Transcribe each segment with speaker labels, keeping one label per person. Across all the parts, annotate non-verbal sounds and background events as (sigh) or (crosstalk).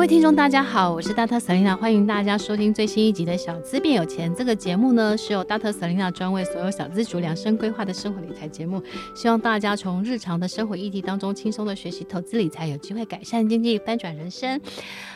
Speaker 1: 各位听众，大家好，我是大特瑟琳娜，欢迎大家收听最新一集的《小资变有钱》这个节目呢，是由大特瑟琳娜专为所有小资族量身规划的生活理财节目，希望大家从日常的生活议题当中轻松的学习投资理财，有机会改善经济，翻转人生。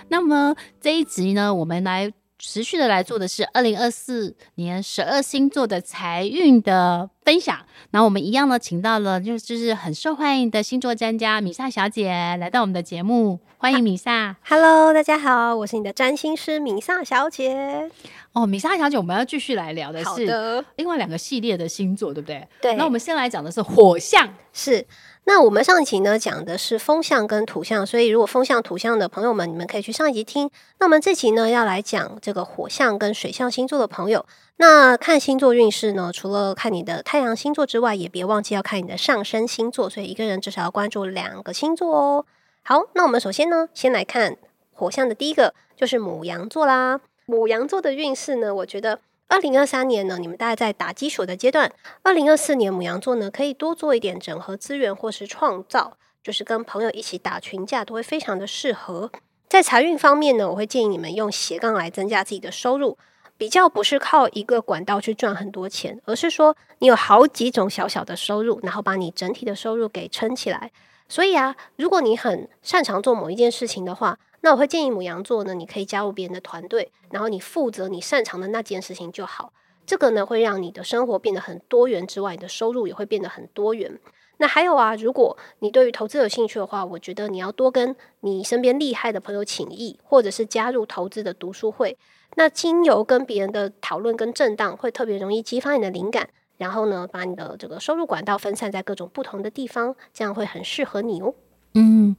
Speaker 1: 那么这一集呢，我们来。持续的来做的是二零二四年十二星座的财运的分享。那我们一样呢，请到了就就是很受欢迎的星座专家米萨小姐来到我们的节目，欢迎米萨。
Speaker 2: 啊、Hello，大家好，我是你的占星师米萨小姐。
Speaker 1: 哦，米萨小姐，我们要继续来聊的是另外两个系列的星座，对不对？
Speaker 2: 对。
Speaker 1: 那我们先来讲的是火象，
Speaker 2: 是。那我们上一集呢，讲的是风象跟土象，所以如果风象、土象的朋友们，你们可以去上一集听。那我们这期呢，要来讲这个火象跟水象星座的朋友。那看星座运势呢，除了看你的太阳星座之外，也别忘记要看你的上升星座。所以一个人至少要关注两个星座哦。好，那我们首先呢，先来看火象的第一个，就是母羊座啦。母羊座的运势呢，我觉得。二零二三年呢，你们大概在打基础的阶段。二零二四年，母羊座呢可以多做一点整合资源或是创造，就是跟朋友一起打群架，都会非常的适合。在财运方面呢，我会建议你们用斜杠来增加自己的收入，比较不是靠一个管道去赚很多钱，而是说你有好几种小小的收入，然后把你整体的收入给撑起来。所以啊，如果你很擅长做某一件事情的话，那我会建议母羊座呢，你可以加入别人的团队，然后你负责你擅长的那件事情就好。这个呢，会让你的生活变得很多元之外，你的收入也会变得很多元。那还有啊，如果你对于投资有兴趣的话，我觉得你要多跟你身边厉害的朋友请益，或者是加入投资的读书会。那经由跟别人的讨论跟震荡，会特别容易激发你的灵感。然后呢，把你的这个收入管道分散在各种不同的地方，这样会很适合你哦。
Speaker 1: 嗯，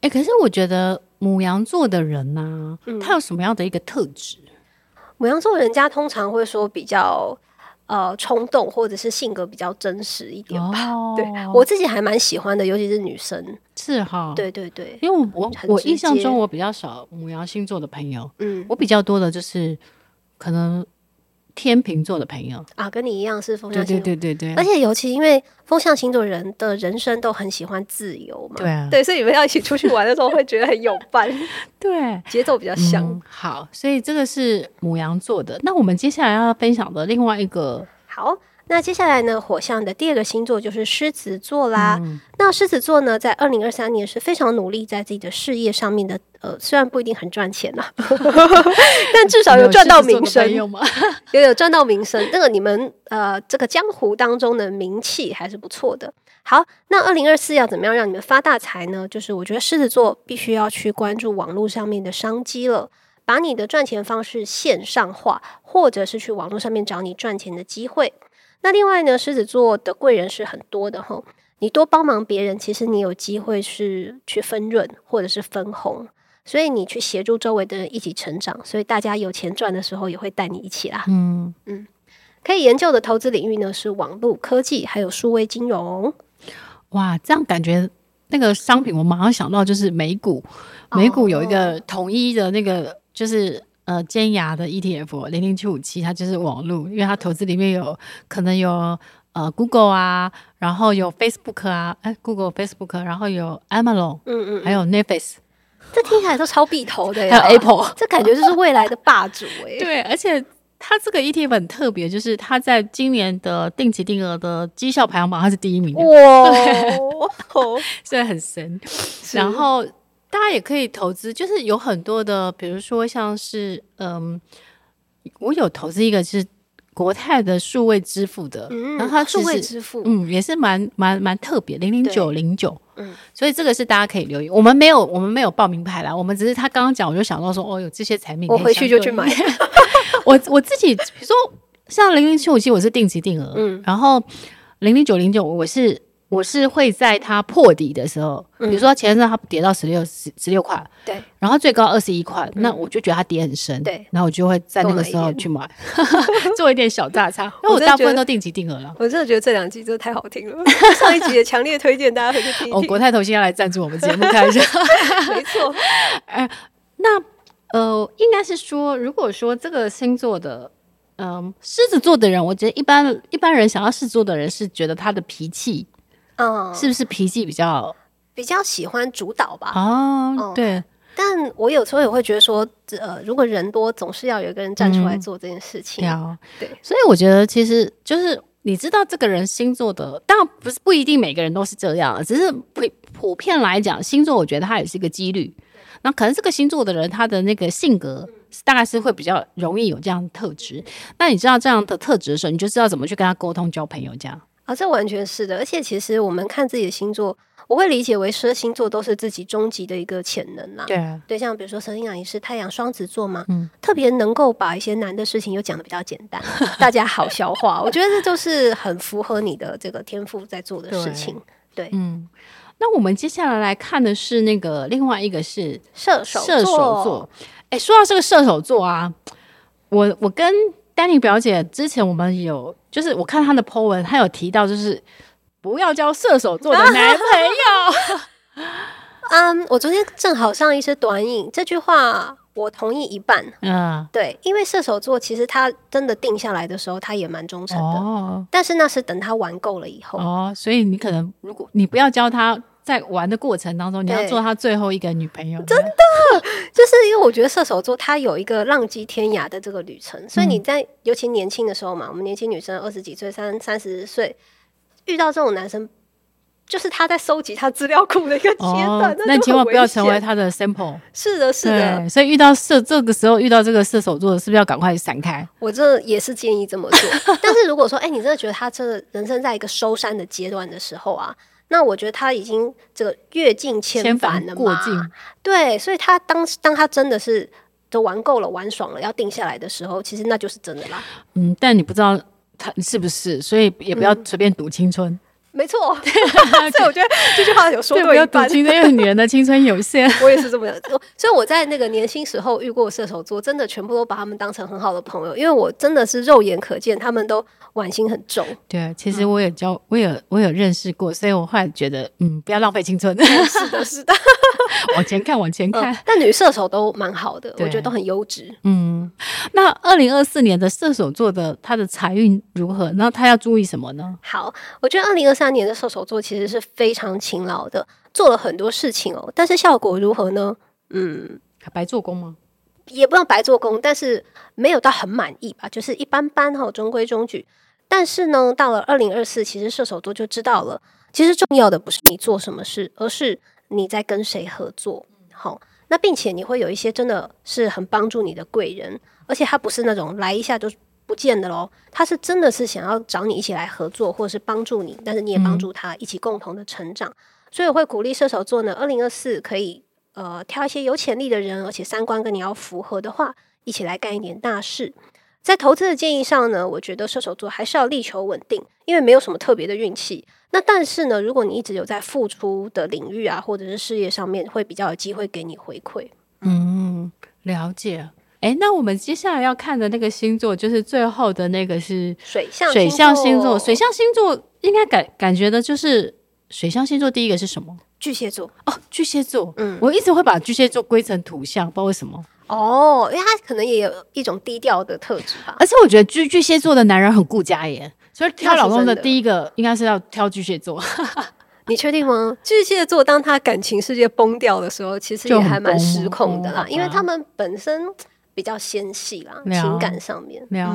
Speaker 1: 哎，可是我觉得母羊座的人呢、啊，嗯、他有什么样的一个特质？
Speaker 2: 母羊座人家通常会说比较呃冲动，或者是性格比较真实一点吧。哦、对，我自己还蛮喜欢的，尤其是女生。
Speaker 1: 是哈，
Speaker 2: 对对对，
Speaker 1: 因为我我印象中我比较少母羊星座的朋友，嗯，我比较多的就是可能。天秤座的朋友。
Speaker 2: 啊，跟你一样是风象星座，
Speaker 1: 对对对。对对，
Speaker 2: 而且尤其因为风象星座人的人生都很喜欢自由嘛，
Speaker 1: 对啊，
Speaker 2: 对，所以你们要一起出去玩的时候会觉得很有伴，(laughs)
Speaker 1: 对，
Speaker 2: 节奏比较像、
Speaker 1: 嗯。好，所以这个是母羊座的。那我们接下来要分享的另外一个，
Speaker 2: 好。那接下来呢，火象的第二个星座就是狮子座啦。嗯、那狮子座呢，在二零二三年是非常努力在自己的事业上面的。呃，虽然不一定很赚钱呐，(laughs) 但至少有赚到名声，(laughs) 有有赚到名声。那个你们呃，这个江湖当中的名气还是不错的。好，那二零二四要怎么样让你们发大财呢？就是我觉得狮子座必须要去关注网络上面的商机了，把你的赚钱方式线上化，或者是去网络上面找你赚钱的机会。那另外呢，狮子座的贵人是很多的哈，你多帮忙别人，其实你有机会是去分润或者是分红，所以你去协助周围的人一起成长，所以大家有钱赚的时候也会带你一起啦。嗯嗯，可以研究的投资领域呢是网络科技还有数位金融。
Speaker 1: 哇，这样感觉那个商品我马上想到就是美股，美股有一个统一的那个就是。呃，尖牙的 ETF 零零七五七，它就是网络，因为它投资里面有可能有呃 Google 啊，然后有 Facebook 啊，哎，Google、Facebook，然后有 Amazon，嗯嗯，还有 Netflix，
Speaker 2: 这听起来都超必投的，
Speaker 1: 还有 Apple，
Speaker 2: 这感觉就是未来的霸主 (laughs) 哎。
Speaker 1: 对，而且它这个 ETF 很特别，就是它在今年的定期定额的绩效排行榜，它是第一名的。哇，(laughs) 所以很神，然后。大家也可以投资，就是有很多的，比如说像是，嗯，我有投资一个是国泰的数位支付的，嗯、然后它数位支付，嗯，也是蛮蛮蛮特别，零零九零九，嗯，所以这个是大家可以留意。我们没有，我们没有报名牌啦，我们只是他刚刚讲，我就想到说，哦，有这些产品，(laughs)
Speaker 2: 我回去就去买。
Speaker 1: 我我自己，比如说像零零七五七，我是定期定额，嗯，然后零零九零九，我是。我是会在它破底的时候，比如说前阵它跌到十六十十六块，对，然后最高二十一块，那我就觉得它跌很深，对，然后我就会在那个时候去买，(laughs) 做一点小价差，因为我大部分都定期定额了。(laughs)
Speaker 2: 我真的觉得这两集真的太好听了，(laughs) 上一集也强烈推荐大家回去听。
Speaker 1: 哦，国泰投信要来赞助我们节目，看一下，
Speaker 2: 没错。
Speaker 1: 哎，那呃，应该是说，如果说这个星座的，嗯，狮子座的人，我觉得一般一般人想要狮子座的人是觉得他的脾气。嗯，是不是脾气比较
Speaker 2: 比较喜欢主导吧？
Speaker 1: 哦，对。
Speaker 2: 但我有时候也会觉得说，呃，如果人多，总是要有一个人站出来做这件事情。
Speaker 1: 嗯、
Speaker 2: 对，
Speaker 1: 所以我觉得其实就是你知道这个人星座的，当然不是不一定每个人都是这样，只是普普遍来讲，星座我觉得它也是一个几率。那可能这个星座的人，他的那个性格大概是会比较容易有这样的特质。那你知道这样的特质的时候，你就知道怎么去跟他沟通、交朋友这样。
Speaker 2: 啊、哦，这完全是的。而且其实我们看自己的星座，我会理解为十二星座都是自己终极的一个潜能啦。
Speaker 1: 对啊，
Speaker 2: 对，像比如说 Selina 也是太阳双子座嘛，
Speaker 1: 嗯，
Speaker 2: 特别能够把一些难的事情又讲的比较简单，大家好消化。我觉得这就是很符合你的这个天赋在做的事情。对，
Speaker 1: 对嗯。那我们接下来来看的是那个另外一个是
Speaker 2: 射手
Speaker 1: 射手座。哎，说到这个射手座啊，我我跟丹妮表姐之前我们有就是我看她的 po 文，她有提到就是不要交射手座的男朋友。(laughs)
Speaker 2: 嗯，我昨天正好上一些短影，这句话我同意一半。
Speaker 1: 嗯，
Speaker 2: 对，因为射手座其实他真的定下来的时候，他也蛮忠诚的。
Speaker 1: 哦，
Speaker 2: 但是那是等他玩够了以后。
Speaker 1: 哦，所以你可能如果你不要教他。在玩的过程当中，你要做他最后一个女朋友。
Speaker 2: 真的，(laughs) 就是因为我觉得射手座他有一个浪迹天涯的这个旅程，所以你在尤其年轻的时候嘛，我们年轻女生二十几岁、三三十岁遇到这种男生，就是他在收集他资料库的一个阶段。那
Speaker 1: 千万不要成为他的 sample。
Speaker 2: 是的，是的。
Speaker 1: 所以遇到射这个时候遇到这个射手座，是不是要赶快闪开？
Speaker 2: 我这也是建议这么做。(laughs) 但是如果说，哎，你真的觉得他这个人生在一个收山的阶段的时候啊。那我觉得他已经这个阅尽千帆了嘛，
Speaker 1: 过尽。
Speaker 2: 对，所以他当当他真的是都玩够了、玩爽了，要定下来的时候，其实那就是真的啦。
Speaker 1: 嗯，但你不知道他是不是，所以也不要随便赌青春。嗯
Speaker 2: 没错，(laughs) 所以我觉得这句话有说对一半。
Speaker 1: 因为女人的青春有限，(laughs)
Speaker 2: 我也是这么想。所以我在那个年轻时候遇过射手座，真的全部都把他们当成很好的朋友，因为我真的是肉眼可见他们都玩心很重。
Speaker 1: 对，其实我也交，我有我有认识过，所以我后来觉得，嗯，不要浪费青春。
Speaker 2: 是的，是的，(laughs)
Speaker 1: 往前看，往前看。
Speaker 2: 但女射手都蛮好的，我觉得都很优质。
Speaker 1: 嗯，那二零二四年的射手座的他的财运如何？那他要注意什么呢？
Speaker 2: 好，我觉得二零二三年的射手座其实是非常勤劳的，做了很多事情哦。但是效果如何呢？嗯，
Speaker 1: 白做工吗？
Speaker 2: 也不用白做工，但是没有到很满意吧，就是一般般哈，中规中矩。但是呢，到了二零二四，其实射手座就知道了，其实重要的不是你做什么事，而是你在跟谁合作。好，那并且你会有一些真的是很帮助你的贵人，而且他不是那种来一下就。不见的喽，他是真的是想要找你一起来合作，或者是帮助你，但是你也帮助他，一起共同的成长。嗯、所以我会鼓励射手座呢，二零二四可以呃挑一些有潜力的人，而且三观跟你要符合的话，一起来干一点大事。在投资的建议上呢，我觉得射手座还是要力求稳定，因为没有什么特别的运气。那但是呢，如果你一直有在付出的领域啊，或者是事业上面，会比较有机会给你回馈。
Speaker 1: 嗯，了解。哎，那我们接下来要看的那个星座，就是最后的那个是
Speaker 2: 水象
Speaker 1: 水象星座。水象星座应该感感觉的就是水象星座第一个是什么？
Speaker 2: 巨蟹座
Speaker 1: 哦，巨蟹座。嗯，我一直会把巨蟹座归成土象，不知道为什么。
Speaker 2: 哦，因为他可能也有一种低调的特质吧。
Speaker 1: 而且我觉得巨巨蟹座的男人很顾家耶，所以挑老公的第一个应该是要挑巨蟹座。(laughs)
Speaker 2: 你确定吗？巨蟹座当他感情世界崩掉的时候，其实也还蛮失控的啦，因为他们本身。比较纤细啦，情感上面。
Speaker 1: 没有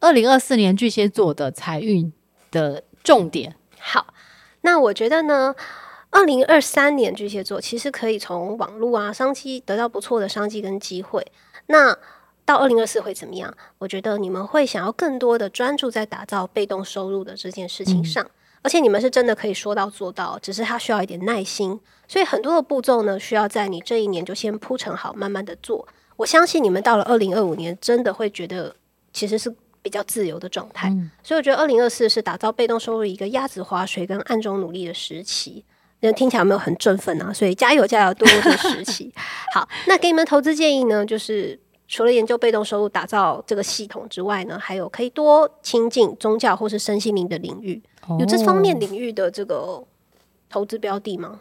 Speaker 1: 二零二四年巨蟹座的财运的重点。
Speaker 2: 好，那我觉得呢，二零二三年巨蟹座其实可以从网络啊商机得到不错的商机跟机会。那到二零二四会怎么样？我觉得你们会想要更多的专注在打造被动收入的这件事情上，嗯、而且你们是真的可以说到做到，只是它需要一点耐心。所以很多的步骤呢，需要在你这一年就先铺陈好，慢慢的做。我相信你们到了二零二五年，真的会觉得其实是比较自由的状态。嗯、所以我觉得二零二四是打造被动收入一个鸭子划水跟暗中努力的时期。那听起来有没有很振奋啊？所以加油加油，多多的时期。(laughs) 好，那给你们投资建议呢，就是除了研究被动收入打造这个系统之外呢，还有可以多亲近宗教或是身心灵的领域。哦、有这方面领域的这个投资标的吗？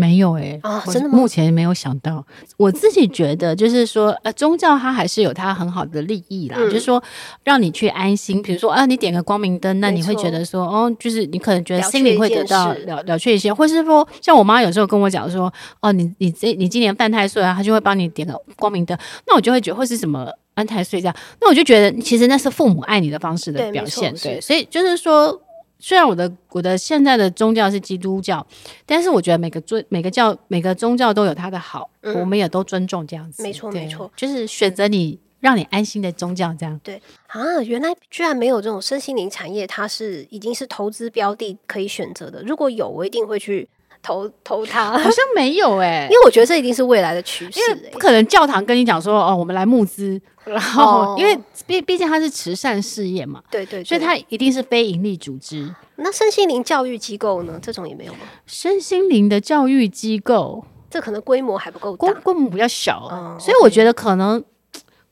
Speaker 1: 没有哎、欸，
Speaker 2: 啊，真的吗？
Speaker 1: 目前没有想到。我自己觉得，就是说，呃，宗教它还是有它很好的利益啦，嗯、就是说，让你去安心。比如说，啊，你点个光明灯，那你会觉得说，哦，就是你可能觉得心里会得到了了却一些，或是说，像我妈有时候跟我讲说，哦，你你这你今年犯太岁啊，她就会帮你点个光明灯，那我就会觉得会是什么安太岁这样，那我就觉得其实那是父母爱你的方式的表现，对，对，所以就是说。虽然我的我的现在的宗教是基督教，但是我觉得每个尊每个教每个宗教都有它的好，嗯、我们也都尊重这样子。
Speaker 2: 没错没错，
Speaker 1: 就是选择你让你安心的宗教这样。
Speaker 2: 对啊，原来居然没有这种身心灵产业，它是已经是投资标的可以选择的。如果有，我一定会去。投投它
Speaker 1: 好像没有哎、欸，(laughs)
Speaker 2: 因为我觉得这一定是未来的趋势、欸，因为
Speaker 1: 不可能教堂跟你讲说哦，我们来募资，然后、哦、因为毕毕竟它是慈善事业嘛，
Speaker 2: 对，对对，
Speaker 1: 所以它一定是非盈利组织。
Speaker 2: 那身心灵教育机构呢？这种也没有吗？
Speaker 1: 身心灵的教育机构，
Speaker 2: 这可能规模还不够大，
Speaker 1: 规模比较小，哦、所以我觉得可能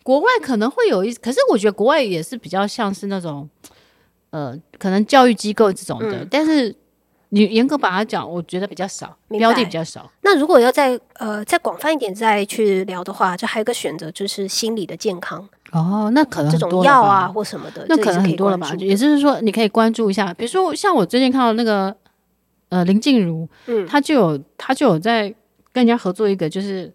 Speaker 1: 国外可能会有一，可是我觉得国外也是比较像是那种呃，可能教育机构这种的，嗯、但是。你严格把它讲，我觉得比较少，标的比较少。
Speaker 2: 那如果要再呃再广泛一点再去聊的话，就还有一个选择就是心理的健康
Speaker 1: 哦，那可能
Speaker 2: 这种药啊或什么的，
Speaker 1: 那可能很多了吧？也就是说，你可以关注一下，比如说像我最近看到那个呃林静茹，嗯，他就有她就有在跟人家合作一个，就是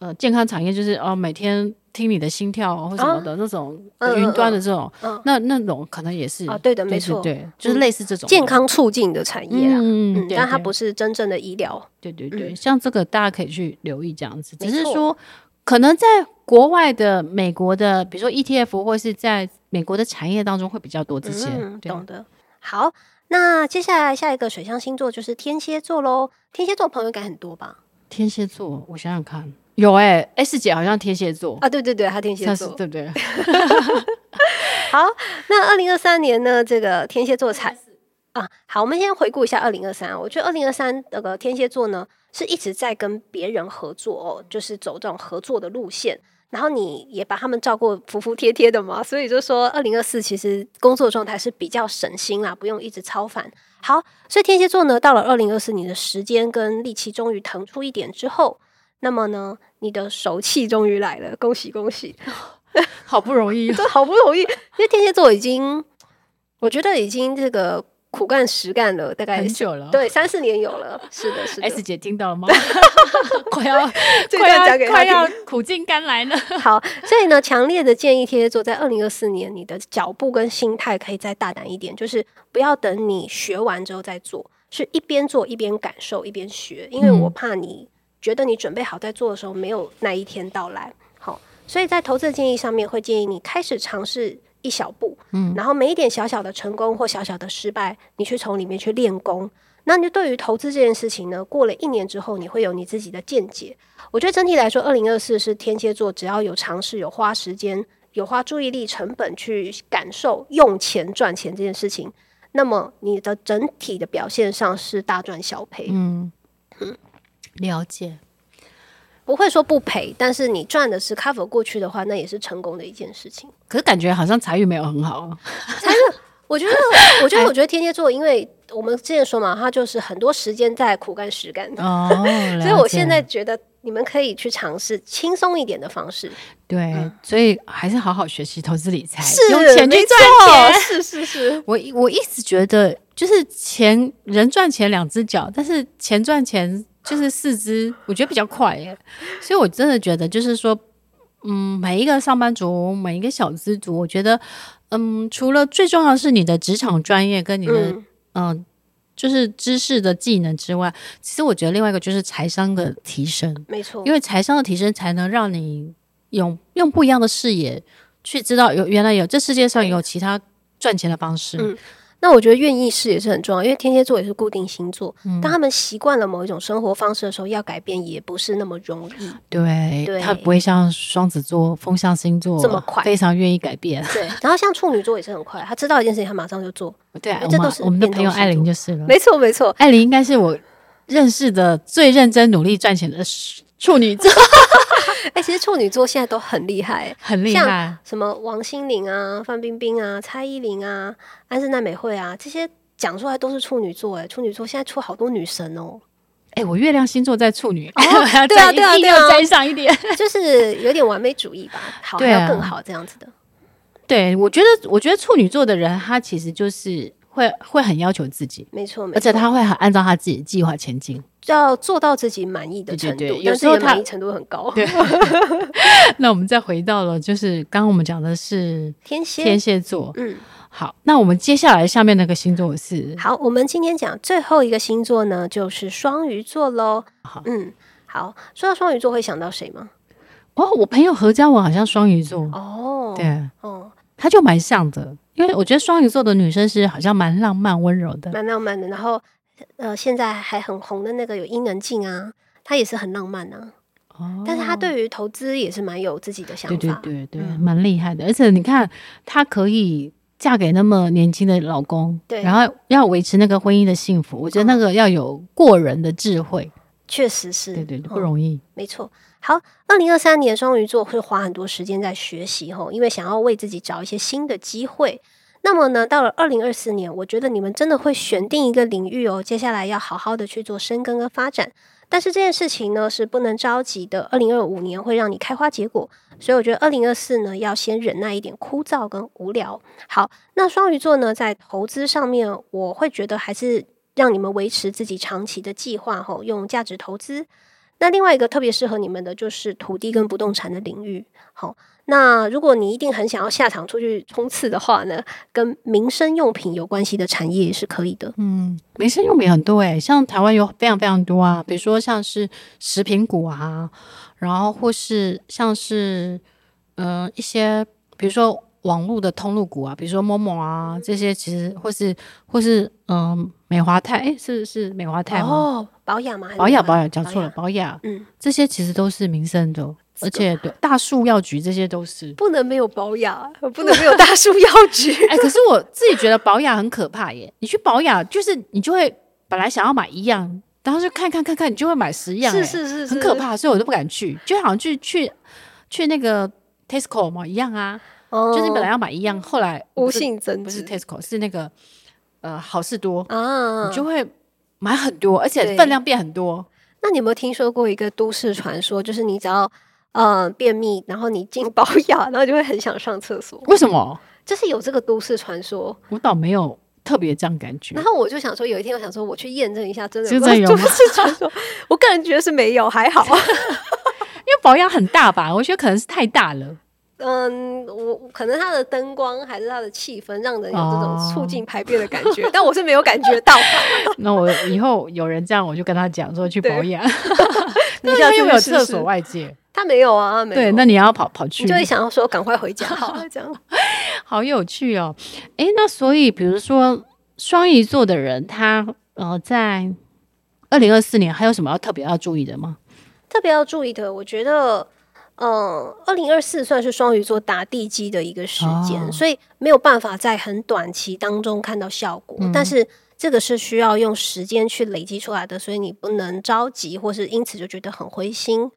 Speaker 1: 呃健康产业，就是哦每天。听你的心跳或什么的那种云端的这种，那那种可能也是
Speaker 2: 啊，对的，没错，
Speaker 1: 对，就是类似这种。
Speaker 2: 健康促进的产业啊，嗯，但它不是真正的医疗，
Speaker 1: 对对对，像这个大家可以去留意这样子，只是说可能在国外的美国的，比如说 ETF 或是在美国的产业当中会比较多这些，
Speaker 2: 懂的。好，那接下来下一个水象星座就是天蝎座喽，天蝎座朋友应该很多吧？
Speaker 1: 天蝎座，我想想看。有哎、欸、，S 姐好像天蝎座
Speaker 2: 啊，对对对，她天蝎座，
Speaker 1: 对不对？(laughs)
Speaker 2: 好，那二零二三年呢？这个天蝎座才啊，好，我们先回顾一下二零二三。我觉得二零二三那个天蝎座呢，是一直在跟别人合作哦，就是走这种合作的路线。然后你也把他们照顾服服帖帖的嘛，所以就说二零二四其实工作状态是比较省心啦，不用一直操烦。好，所以天蝎座呢，到了二零二四，你的时间跟力气终于腾出一点之后。那么呢，你的手气终于来了，恭喜恭喜！(laughs)
Speaker 1: 好不容易，(laughs)
Speaker 2: 对，好不容易，因为天蝎座已经，我觉得已经这个苦干实干了，大概
Speaker 1: 很久了，
Speaker 2: 对，三四年有了。(laughs) 是的，是的。
Speaker 1: S 姐听到了吗？快要快要快要苦尽甘来了。
Speaker 2: 好，所以呢，强烈的建议天蝎座在二零二四年，你的脚步跟心态可以再大胆一点，就是不要等你学完之后再做，是一边做一边感受一边学，因为我怕你。觉得你准备好在做的时候，没有那一天到来。好，所以在投资的建议上面，会建议你开始尝试一小步，嗯，然后每一点小小的成功或小小的失败，你去从里面去练功。那你对于投资这件事情呢，过了一年之后，你会有你自己的见解。我觉得整体来说，二零二四是天蝎座，只要有尝试、有花时间、有花注意力、成本去感受用钱赚钱这件事情，那么你的整体的表现上是大赚小赔。嗯嗯。
Speaker 1: 了解，
Speaker 2: 不会说不赔，但是你赚的是 cover 过去的话，那也是成功的一件事情。
Speaker 1: 可是感觉好像财运没有很好。
Speaker 2: 财运，我觉得，(laughs) 我觉得，我觉得天蝎座，因为我们之前说嘛，他就是很多时间在苦干实干的。哦，(laughs) 所以我现在觉得你们可以去尝试轻松一点的方式。
Speaker 1: 对，嗯、所以还是好好学习投资理财，
Speaker 2: 是
Speaker 1: 用钱去赚钱。
Speaker 2: 是是是，(laughs)
Speaker 1: 我我一直觉得，就是钱人赚钱两只脚，但是钱赚钱。就是四肢，我觉得比较快耶，所以我真的觉得，就是说，嗯，每一个上班族，每一个小资族，我觉得，嗯，除了最重要的是你的职场专业跟你的，嗯，呃、就是知识的技能之外，其实我觉得另外一个就是财商的提升，
Speaker 2: 没错，
Speaker 1: 因为财商的提升才能让你用用不一样的视野去知道有原来有这世界上有其他赚钱的方式。嗯
Speaker 2: 那我觉得愿意试也是很重要，因为天蝎座也是固定星座，当他们习惯了某一种生活方式的时候，要改变也不是那么容易。
Speaker 1: 对，对，他不会像双子座风象星座这么快，非常愿意改变。
Speaker 2: 对，然后像处女座也是很快，他知道一件事情，他马上就做。(laughs)
Speaker 1: 对啊，这都是我们的朋友艾琳就是了。
Speaker 2: 没错，没错，
Speaker 1: 艾琳应该是我认识的最认真努力赚钱的处女座。(laughs) (laughs)
Speaker 2: 哎、欸，其实处女座现在都很厉害，
Speaker 1: 很厉害。
Speaker 2: 像什么王心凌啊、范冰冰啊、蔡依林啊、安室奈美惠啊，这些讲出来都是处女座。哎，处女座现在出好多女神哦。
Speaker 1: 哎，我月亮星座在处女，
Speaker 2: 哦、(laughs) 对啊，对啊，对
Speaker 1: 啊，沾上一点，
Speaker 2: 就是有点完美主义吧，好，还要更好这样子的。
Speaker 1: 对，我觉得，我觉得处女座的人，他其实就是会会很要求自己，
Speaker 2: 没错，没错，
Speaker 1: 而且他会很按照他自己的计划前进，
Speaker 2: 要做到自己满意的程度，对对对，有时候他满意程度很高。对，(laughs)
Speaker 1: 那我们再回到了，就是刚刚我们讲的是
Speaker 2: 天蝎，
Speaker 1: 天蝎座，
Speaker 2: 嗯。
Speaker 1: 好，那我们接下来下面那个星座是？
Speaker 2: 好，我们今天讲最后一个星座呢，就是双鱼座喽。好，嗯，好，说到双鱼座会想到谁吗？
Speaker 1: 哦，我朋友何嘉文好像双鱼座
Speaker 2: 哦，
Speaker 1: 对，哦，他就蛮像的，因为我觉得双鱼座的女生是好像蛮浪漫温柔的，
Speaker 2: 蛮浪漫的。然后，呃，现在还很红的那个有伊能静啊，她也是很浪漫啊。哦，但是她对于投资也是蛮有自己的想法，
Speaker 1: 对对对对，蛮厉害的。而且你看，她可以。嫁给那么年轻的老公，对，然后要维持那个婚姻的幸福，我觉得那个要有过人的智慧，
Speaker 2: 确实是，
Speaker 1: 对对，不容易。嗯，
Speaker 2: 没错。好，二零二三年双鱼座会花很多时间在学习吼，因为想要为自己找一些新的机会。那么呢，到了二零二四年，我觉得你们真的会选定一个领域哦，接下来要好好的去做深耕和发展。但是这件事情呢，是不能着急的。二零二五年会让你开花结果，所以我觉得二零二四呢，要先忍耐一点枯燥跟无聊。好，那双鱼座呢，在投资上面，我会觉得还是让你们维持自己长期的计划吼，用价值投资。那另外一个特别适合你们的就是土地跟不动产的领域。好。那如果你一定很想要下场出去冲刺的话呢，跟民生用品有关系的产业也是可以的。
Speaker 1: 嗯，民生用品很多诶、像台湾有非常非常多啊，比如说像是食品股啊，然后或是像是呃一些比如说网络的通路股啊，比如说某某啊这些，其实或是或是嗯、美华泰，哎，是是美华泰吗？
Speaker 2: 哦，保养吗？
Speaker 1: 保养保养讲错了，保养。嗯，这些其实都是民生的。而且对大树药局这些都是
Speaker 2: 不能没有保养，不能没有大树药局。(laughs)
Speaker 1: 哎、欸，可是我自己觉得保养很可怕耶！你去保养，就是你就会本来想要买一样，然后就看看看看，你就会买十样，
Speaker 2: 是是是，是，
Speaker 1: 很可怕，所以我都不敢去。就好像去去去那个 Tesco 嘛一样啊，哦、就是你本来要买一样，后来
Speaker 2: 无性增值，
Speaker 1: 不是 Tesco，是那个呃好事多啊，你就会买很多，而且分量变很多。
Speaker 2: 那你有没有听说过一个都市传说，就是你只要呃，便秘，然后你进保养，然后就会很想上厕所。
Speaker 1: 为什么？
Speaker 2: 就是有这个都市传说。
Speaker 1: 我倒没有特别这样感觉。
Speaker 2: 然后我就想说，有一天我想说，我去验证一下，真的都市传说。(laughs) 我个人觉得是没有，还好。(laughs)
Speaker 1: 因为保养很大吧？我觉得可能是太大了。
Speaker 2: 嗯，我可能它的灯光还是它的气氛，让人有这种促进排便的感觉，哦、但我是没有感觉到。(laughs)
Speaker 1: 那我以后有人这样，我就跟他讲说去保养。(laughs) 你现在又没有厕所外界？
Speaker 2: 他没有啊，没有。
Speaker 1: 对，那你要跑跑去，
Speaker 2: 你就会想要说赶快回家，好这样，(laughs)
Speaker 1: 好有趣哦。哎，那所以比如说双鱼座的人，他呃，在二零二四年还有什么要特别要注意的吗？
Speaker 2: 特别要注意的，我觉得，嗯，二零二四算是双鱼座打地基的一个时间，哦，所以没有办法在很短期当中看到效果，嗯，但是这个是需要用时间去累积出来的，所以你不能着急，或是因此就觉得很灰心。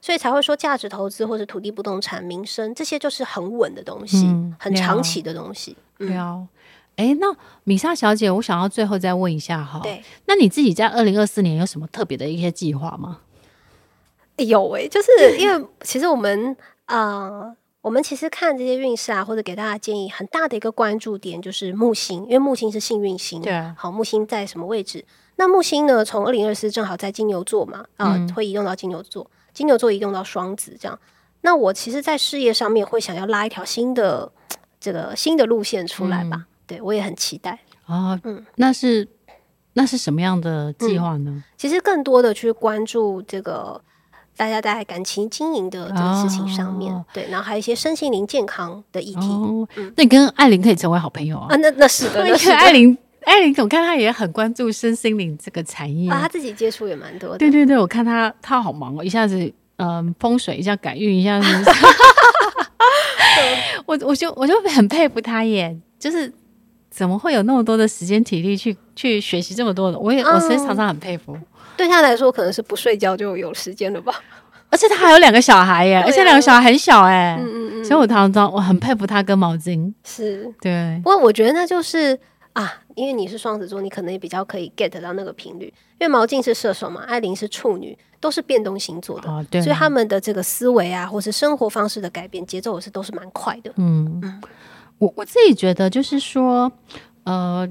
Speaker 2: 所以才会说价值投资或者土地不动产、民生这些就是很稳的东西，嗯、很长期的东西。
Speaker 1: 对啊，哎、嗯，那米莎小姐，我想要最后再问一下哈，
Speaker 2: 对，
Speaker 1: 那你自己在二零二四年有什么特别的一些计划吗？
Speaker 2: 有诶、欸，就是 (laughs) 因为其实我们呃，我们其实看这些运势啊，或者给大家建议，很大的一个关注点就是木星，因为木星是幸运星，
Speaker 1: 对啊，
Speaker 2: 好，木星在什么位置？那木星呢，从二零二四正好在金牛座嘛，啊、呃嗯，会移动到金牛座。金牛座移动到双子，这样，那我其实，在事业上面会想要拉一条新的这个新的路线出来吧？嗯、对我也很期待
Speaker 1: 啊。嗯，那是那是什么样的计划呢、嗯？
Speaker 2: 其实更多的去关注这个大家在感情经营的这个事情上面、哦，对，然后还有一些身心灵健康的议题。
Speaker 1: 哦嗯、那你跟艾琳可以成为好朋友啊？
Speaker 2: 啊，那那是的，(laughs) 那是
Speaker 1: 艾琳，艾琳，我看她也很关注身心灵这个产业
Speaker 2: 啊，她自己接触也蛮多的。
Speaker 1: 对对对，我看她她好忙哦，一下子。嗯，风水一下，改运一下，子？(laughs) 我我就我就很佩服他耶，就是怎么会有那么多的时间体力去去学习这么多的？我也、嗯、我其实常常很佩服。
Speaker 2: 对他来说，可能是不睡觉就有时间了吧。
Speaker 1: 而且他还有两个小孩耶，而且两个小孩很小哎，
Speaker 2: 嗯嗯嗯。
Speaker 1: 所以我常常我很佩服他跟毛巾。
Speaker 2: 是，
Speaker 1: 对。
Speaker 2: 不过我觉得那就是啊，因为你是双子座，你可能也比较可以 get 到那个频率。因为毛巾是射手嘛，艾琳是处女，都是变动星座的，哦、对，所以他们的这个思维啊，或是生活方式的改变节奏也是都是蛮快的。
Speaker 1: 嗯嗯，我我自己觉得就是说，呃，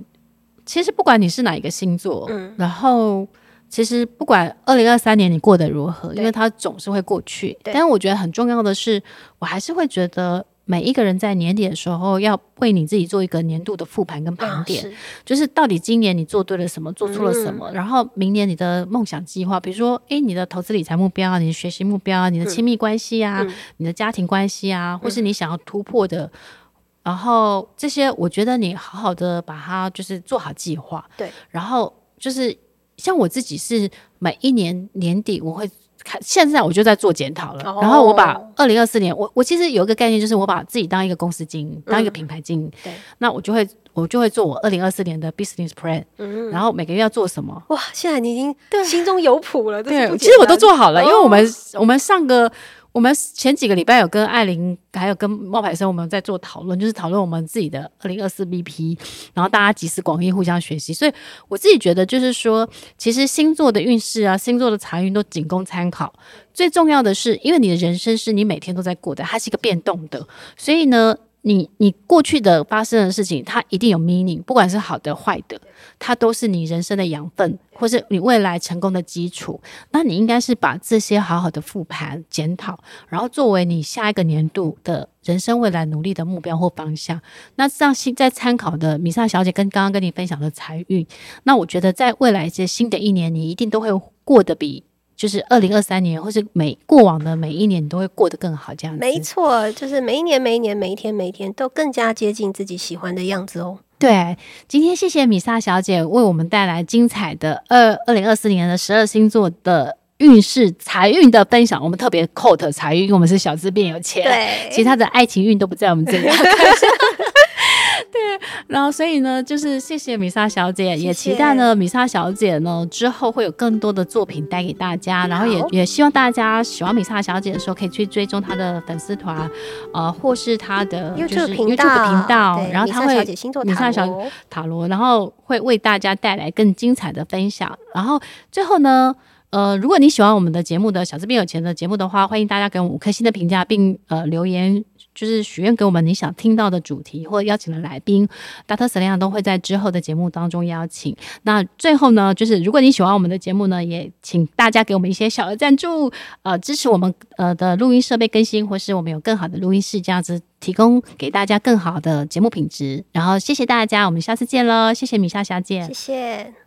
Speaker 1: 其实不管你是哪一个星座，嗯，然后。其实不管二零二三年你过得如何，因为它总是会过去。但是我觉得很重要的是，我还是会觉得每一个人在年底的时候要为你自己做一个年度的复盘跟盘点，就是到底今年你做对了什么，做错了什么，嗯、然后明年你的梦想计划，比如说，诶，你的投资理财目标啊，你的学习目标啊，你的亲密关系啊，嗯、你的家庭关系啊，或是你想要突破的，嗯、然后这些，我觉得你好好的把它就是做好计划。对，然后就是。像我自己是每一年年底我会看，现在我就在做检讨了。Oh. 然后我把二零二四年，我我其实有一个概念，就是我把自己当一个公司经营，当一个品牌经营。对、嗯，那我就会我就会做我二零二四年的 business plan。嗯，然后每个月要做什么？
Speaker 2: 哇，现在你已经心中有谱了。对，
Speaker 1: 其实我都做好了，因为我们、oh. 我们上个。我们前几个礼拜有跟艾琳，还有跟冒牌生，我们在做讨论，就是讨论我们自己的二零二四 BP，然后大家集思广益，互相学习。所以我自己觉得，就是说，其实星座的运势啊，星座的财运都仅供参考。最重要的是，因为你的人生是你每天都在过的，它是一个变动的，所以呢。你你过去的发生的事情，它一定有 meaning，不管是好的坏的，它都是你人生的养分，或是你未来成功的基础。那你应该是把这些好好的复盘检讨，然后作为你下一个年度的人生未来努力的目标或方向。那这样新在参考的米萨小姐跟刚刚跟你分享的财运，那我觉得在未来这新的一年，你一定都会过得比。就是二零二三年，或是每过往的每一年，你都会过得更好，这样子。
Speaker 2: 没错，就是每一年、每一年、每一天、每一天，都更加接近自己喜欢的样子哦。
Speaker 1: 对，今天谢谢米莎小姐为我们带来精彩的二二零二四年的十二星座的运势财运的分享。我们特别 quote 财运，因为我们是小资变有钱，对，其他的爱情运都不在我们这里。(laughs) 对，(laughs) 然后所以呢，就是谢谢米莎小姐，谢谢。也期待呢，米莎小姐呢之后会有更多的作品带给大家，然后也也希望大家喜欢米莎小姐的时候，可以去追踪她的粉丝团，呃，或是她的 YouTube 频道，频道然后她会米莎小姐星座塔罗，然后会为大家带来更精彩的分享，然后最后呢。呃，如果你喜欢我们的节目的小资变有钱的节目的话，欢迎大家给我们五颗星的评价，并呃留言，就是许愿给我们你想听到的主题或邀请的来宾，Dr. Selena 都会在之后的节目当中邀请。那最后呢，就是如果你喜欢我们的节目呢，也请大家给我们一些小额赞助，呃，支持我们呃的录音设备更新，或是我们有更好的录音室，这样子提供给大家更好的节目品质。然后谢谢大家，我们下次见喽，谢谢米莎小姐，
Speaker 2: 谢谢。